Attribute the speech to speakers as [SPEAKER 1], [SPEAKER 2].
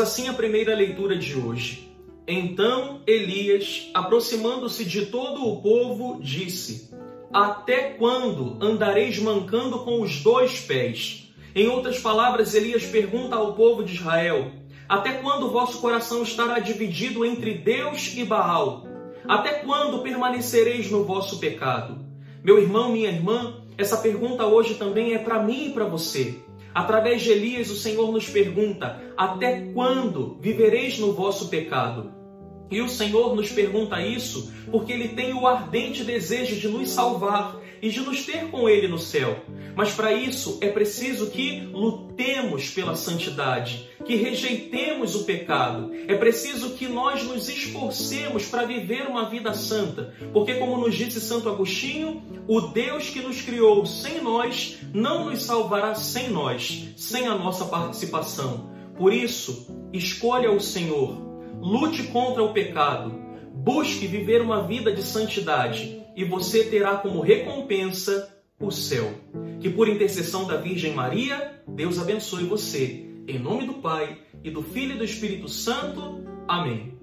[SPEAKER 1] assim a primeira leitura de hoje. Então Elias, aproximando-se de todo o povo, disse: Até quando andareis mancando com os dois pés? Em outras palavras, Elias pergunta ao povo de Israel: Até quando vosso coração estará dividido entre Deus e Baal? Até quando permanecereis no vosso pecado? Meu irmão, minha irmã, essa pergunta hoje também é para mim e para você. Através de Elias, o Senhor nos pergunta: Até quando vivereis no vosso pecado? E o Senhor nos pergunta isso porque Ele tem o ardente desejo de nos salvar e de nos ter com Ele no céu. Mas para isso é preciso que lutemos pela santidade, que rejeitemos o pecado. É preciso que nós nos esforcemos para viver uma vida santa, porque, como nos disse Santo Agostinho, o Deus que nos criou sem nós não nos salvará sem nós, sem a nossa participação. Por isso, escolha o Senhor lute contra o pecado, busque viver uma vida de santidade e você terá como recompensa o céu. Que por intercessão da Virgem Maria, Deus abençoe você. Em nome do Pai, e do Filho e do Espírito Santo. Amém.